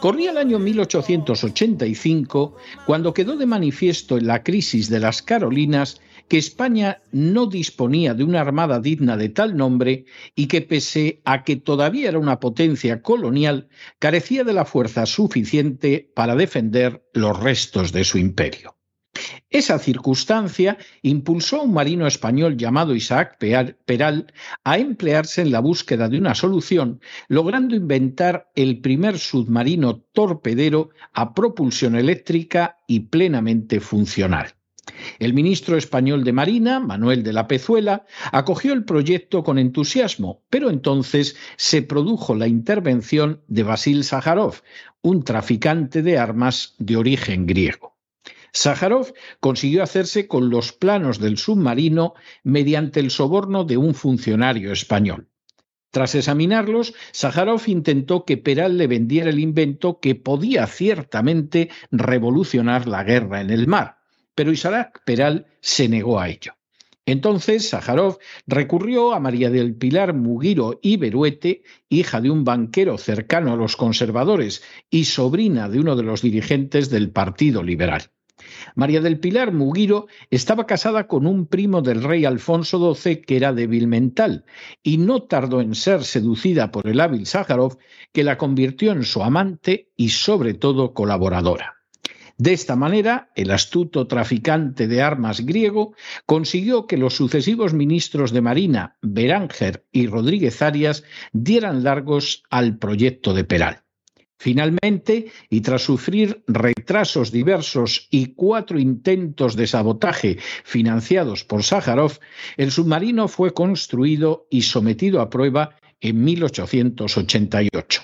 Corría el año 1885 cuando quedó de manifiesto en la crisis de las Carolinas que España no disponía de una armada digna de tal nombre y que pese a que todavía era una potencia colonial, carecía de la fuerza suficiente para defender los restos de su imperio. Esa circunstancia impulsó a un marino español llamado Isaac Peral a emplearse en la búsqueda de una solución, logrando inventar el primer submarino torpedero a propulsión eléctrica y plenamente funcional. El ministro español de Marina, Manuel de la Pezuela, acogió el proyecto con entusiasmo, pero entonces se produjo la intervención de Basil Sájarov, un traficante de armas de origen griego. Sájarov consiguió hacerse con los planos del submarino mediante el soborno de un funcionario español. Tras examinarlos, Sájarov intentó que Peral le vendiera el invento que podía ciertamente revolucionar la guerra en el mar pero Isaac Peral se negó a ello. Entonces Sájarov recurrió a María del Pilar Mugiro y Beruete, hija de un banquero cercano a los conservadores y sobrina de uno de los dirigentes del Partido Liberal. María del Pilar Mugiro estaba casada con un primo del rey Alfonso XII que era débil mental y no tardó en ser seducida por el hábil Sájarov que la convirtió en su amante y sobre todo colaboradora. De esta manera, el astuto traficante de armas griego consiguió que los sucesivos ministros de Marina, Beranger y Rodríguez Arias, dieran largos al proyecto de Peral. Finalmente, y tras sufrir retrasos diversos y cuatro intentos de sabotaje financiados por Sájarov, el submarino fue construido y sometido a prueba en 1888.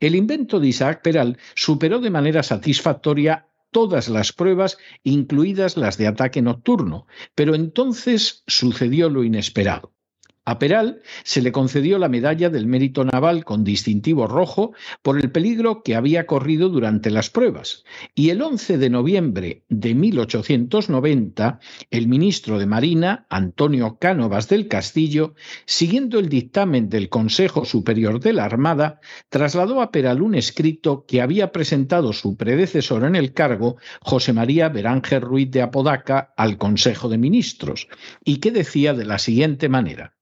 El invento de Isaac Peral superó de manera satisfactoria todas las pruebas, incluidas las de ataque nocturno, pero entonces sucedió lo inesperado. A Peral se le concedió la medalla del mérito naval con distintivo rojo por el peligro que había corrido durante las pruebas. Y el 11 de noviembre de 1890, el ministro de Marina, Antonio Cánovas del Castillo, siguiendo el dictamen del Consejo Superior de la Armada, trasladó a Peral un escrito que había presentado su predecesor en el cargo, José María Beránger Ruiz de Apodaca, al Consejo de Ministros, y que decía de la siguiente manera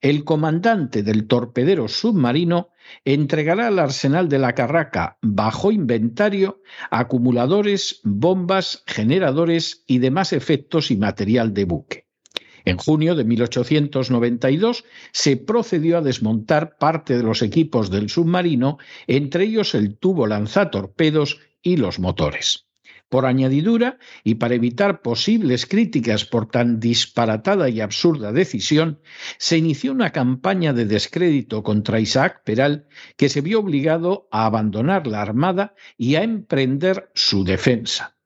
el comandante del torpedero submarino entregará al arsenal de la Carraca, bajo inventario, acumuladores, bombas, generadores y demás efectos y material de buque. En junio de 1892 se procedió a desmontar parte de los equipos del submarino, entre ellos el tubo lanzatorpedos y los motores. Por añadidura, y para evitar posibles críticas por tan disparatada y absurda decisión, se inició una campaña de descrédito contra Isaac Peral, que se vio obligado a abandonar la Armada y a emprender su defensa.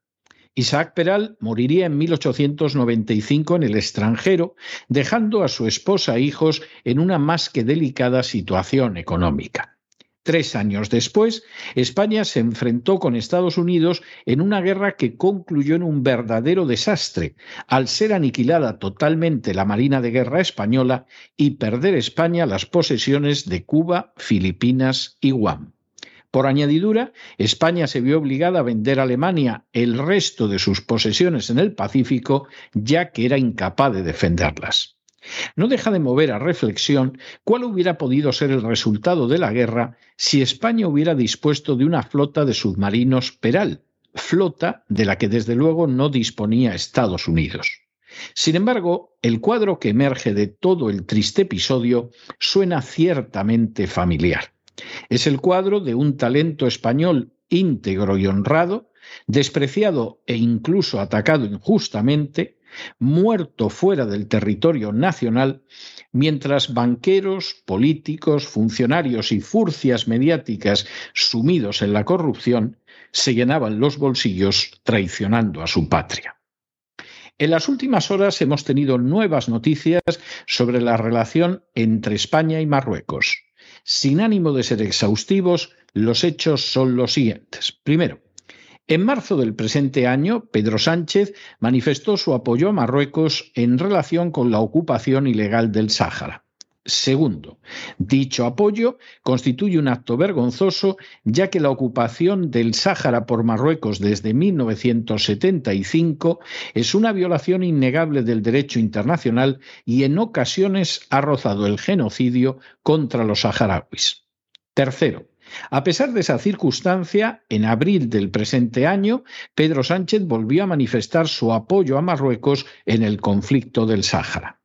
Isaac Peral moriría en 1895 en el extranjero, dejando a su esposa e hijos en una más que delicada situación económica. Tres años después, España se enfrentó con Estados Unidos en una guerra que concluyó en un verdadero desastre, al ser aniquilada totalmente la Marina de Guerra española y perder España las posesiones de Cuba, Filipinas y Guam. Por añadidura, España se vio obligada a vender a Alemania el resto de sus posesiones en el Pacífico, ya que era incapaz de defenderlas. No deja de mover a reflexión cuál hubiera podido ser el resultado de la guerra si España hubiera dispuesto de una flota de submarinos Peral, flota de la que desde luego no disponía Estados Unidos. Sin embargo, el cuadro que emerge de todo el triste episodio suena ciertamente familiar. Es el cuadro de un talento español íntegro y honrado, despreciado e incluso atacado injustamente, muerto fuera del territorio nacional, mientras banqueros, políticos, funcionarios y furcias mediáticas sumidos en la corrupción se llenaban los bolsillos traicionando a su patria. En las últimas horas hemos tenido nuevas noticias sobre la relación entre España y Marruecos. Sin ánimo de ser exhaustivos, los hechos son los siguientes. Primero, en marzo del presente año, Pedro Sánchez manifestó su apoyo a Marruecos en relación con la ocupación ilegal del Sáhara. Segundo, dicho apoyo constituye un acto vergonzoso ya que la ocupación del Sáhara por Marruecos desde 1975 es una violación innegable del derecho internacional y en ocasiones ha rozado el genocidio contra los saharauis. Tercero, a pesar de esa circunstancia, en abril del presente año, Pedro Sánchez volvió a manifestar su apoyo a Marruecos en el conflicto del Sáhara.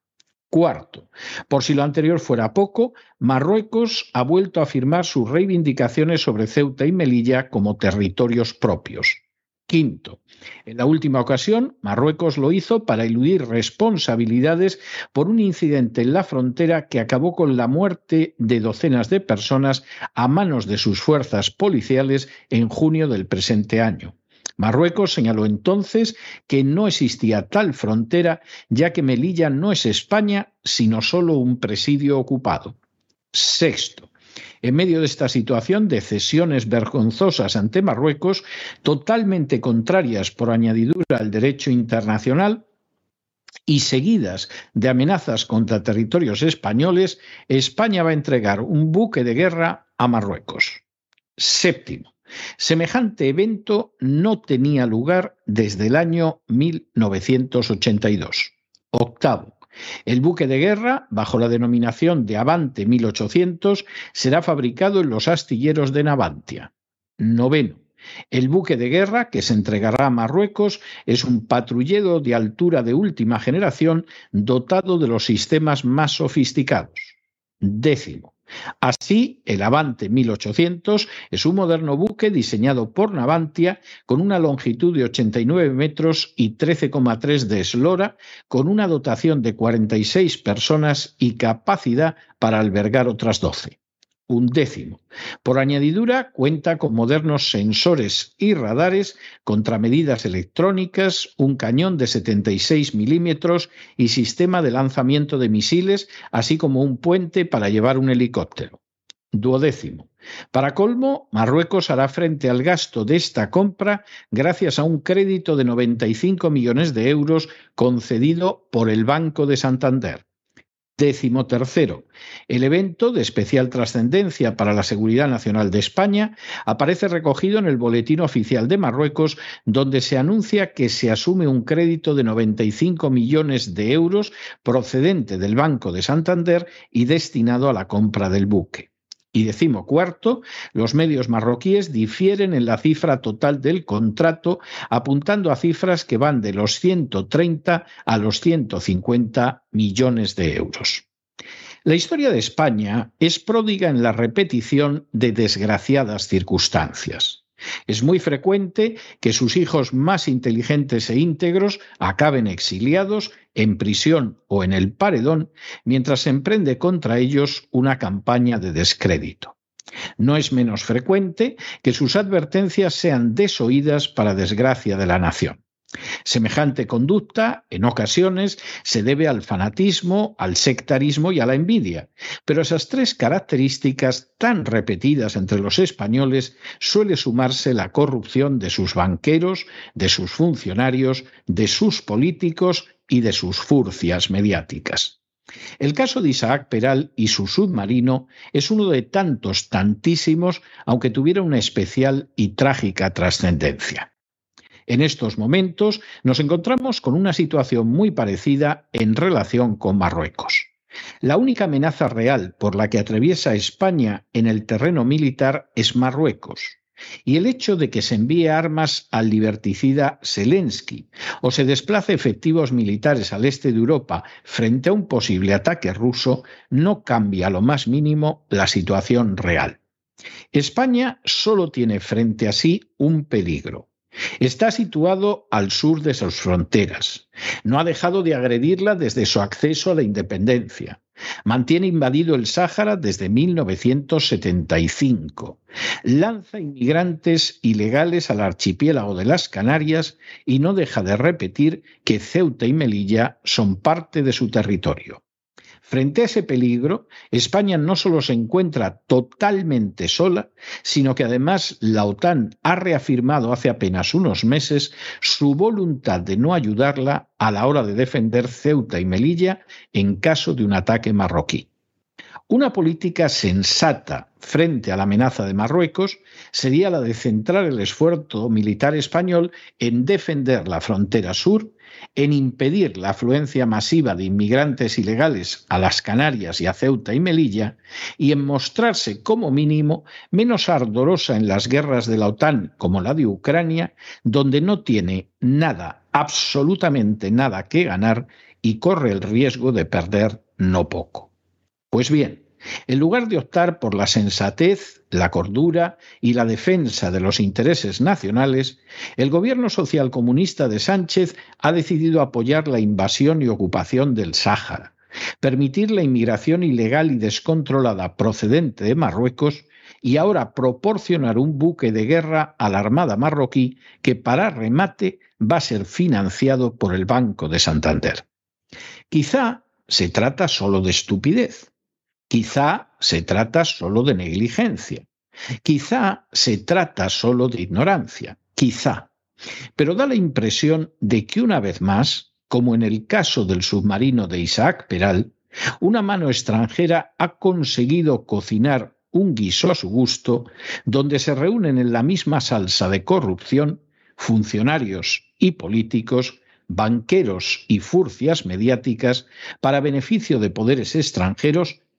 Cuarto, por si lo anterior fuera poco, Marruecos ha vuelto a afirmar sus reivindicaciones sobre Ceuta y Melilla como territorios propios. Quinto, en la última ocasión, Marruecos lo hizo para eludir responsabilidades por un incidente en la frontera que acabó con la muerte de docenas de personas a manos de sus fuerzas policiales en junio del presente año. Marruecos señaló entonces que no existía tal frontera, ya que Melilla no es España, sino solo un presidio ocupado. Sexto, en medio de esta situación de cesiones vergonzosas ante Marruecos, totalmente contrarias por añadidura al derecho internacional, y seguidas de amenazas contra territorios españoles, España va a entregar un buque de guerra a Marruecos. Séptimo. Semejante evento no tenía lugar desde el año 1982. Octavo. El buque de guerra, bajo la denominación de Avante 1800, será fabricado en los astilleros de Navantia. Noveno. El buque de guerra que se entregará a Marruecos es un patrullero de altura de última generación dotado de los sistemas más sofisticados. Décimo. Así, el Avante 1800 es un moderno buque diseñado por Navantia con una longitud de 89 metros y 13,3 de eslora, con una dotación de 46 personas y capacidad para albergar otras 12 un décimo. Por añadidura, cuenta con modernos sensores y radares, contramedidas electrónicas, un cañón de 76 milímetros y sistema de lanzamiento de misiles, así como un puente para llevar un helicóptero. Duodécimo. Para colmo, Marruecos hará frente al gasto de esta compra gracias a un crédito de 95 millones de euros concedido por el Banco de Santander. Décimo tercero, el evento de especial trascendencia para la seguridad nacional de España aparece recogido en el Boletín Oficial de Marruecos, donde se anuncia que se asume un crédito de 95 millones de euros procedente del Banco de Santander y destinado a la compra del buque. Y decimo cuarto, los medios marroquíes difieren en la cifra total del contrato, apuntando a cifras que van de los 130 a los 150 millones de euros. La historia de España es pródiga en la repetición de desgraciadas circunstancias. Es muy frecuente que sus hijos más inteligentes e íntegros acaben exiliados, en prisión o en el paredón, mientras se emprende contra ellos una campaña de descrédito. No es menos frecuente que sus advertencias sean desoídas para desgracia de la nación. Semejante conducta, en ocasiones, se debe al fanatismo, al sectarismo y a la envidia, pero esas tres características tan repetidas entre los españoles suele sumarse la corrupción de sus banqueros, de sus funcionarios, de sus políticos y de sus furcias mediáticas. El caso de Isaac Peral y su submarino es uno de tantos, tantísimos, aunque tuviera una especial y trágica trascendencia. En estos momentos nos encontramos con una situación muy parecida en relación con Marruecos. La única amenaza real por la que atraviesa España en el terreno militar es Marruecos. Y el hecho de que se envíe armas al liberticida Zelensky o se desplace efectivos militares al este de Europa frente a un posible ataque ruso no cambia lo más mínimo la situación real. España solo tiene frente a sí un peligro, Está situado al sur de sus fronteras. No ha dejado de agredirla desde su acceso a la independencia. Mantiene invadido el Sáhara desde 1975. Lanza inmigrantes ilegales al archipiélago de las Canarias y no deja de repetir que Ceuta y Melilla son parte de su territorio. Frente a ese peligro, España no solo se encuentra totalmente sola, sino que además la OTAN ha reafirmado hace apenas unos meses su voluntad de no ayudarla a la hora de defender Ceuta y Melilla en caso de un ataque marroquí. Una política sensata frente a la amenaza de Marruecos sería la de centrar el esfuerzo militar español en defender la frontera sur, en impedir la afluencia masiva de inmigrantes ilegales a las Canarias y a Ceuta y Melilla, y en mostrarse como mínimo menos ardorosa en las guerras de la OTAN como la de Ucrania, donde no tiene nada, absolutamente nada que ganar y corre el riesgo de perder no poco. Pues bien, en lugar de optar por la sensatez, la cordura y la defensa de los intereses nacionales, el gobierno socialcomunista de Sánchez ha decidido apoyar la invasión y ocupación del Sáhara, permitir la inmigración ilegal y descontrolada procedente de Marruecos y ahora proporcionar un buque de guerra a la Armada marroquí que para remate va a ser financiado por el Banco de Santander. Quizá se trata solo de estupidez, Quizá se trata solo de negligencia, quizá se trata solo de ignorancia, quizá. Pero da la impresión de que una vez más, como en el caso del submarino de Isaac Peral, una mano extranjera ha conseguido cocinar un guiso a su gusto, donde se reúnen en la misma salsa de corrupción funcionarios y políticos, banqueros y furcias mediáticas para beneficio de poderes extranjeros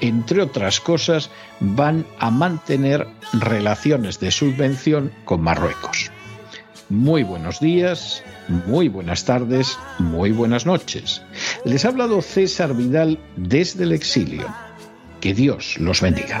entre otras cosas, van a mantener relaciones de subvención con Marruecos. Muy buenos días, muy buenas tardes, muy buenas noches. Les ha hablado César Vidal desde el exilio. Que Dios los bendiga.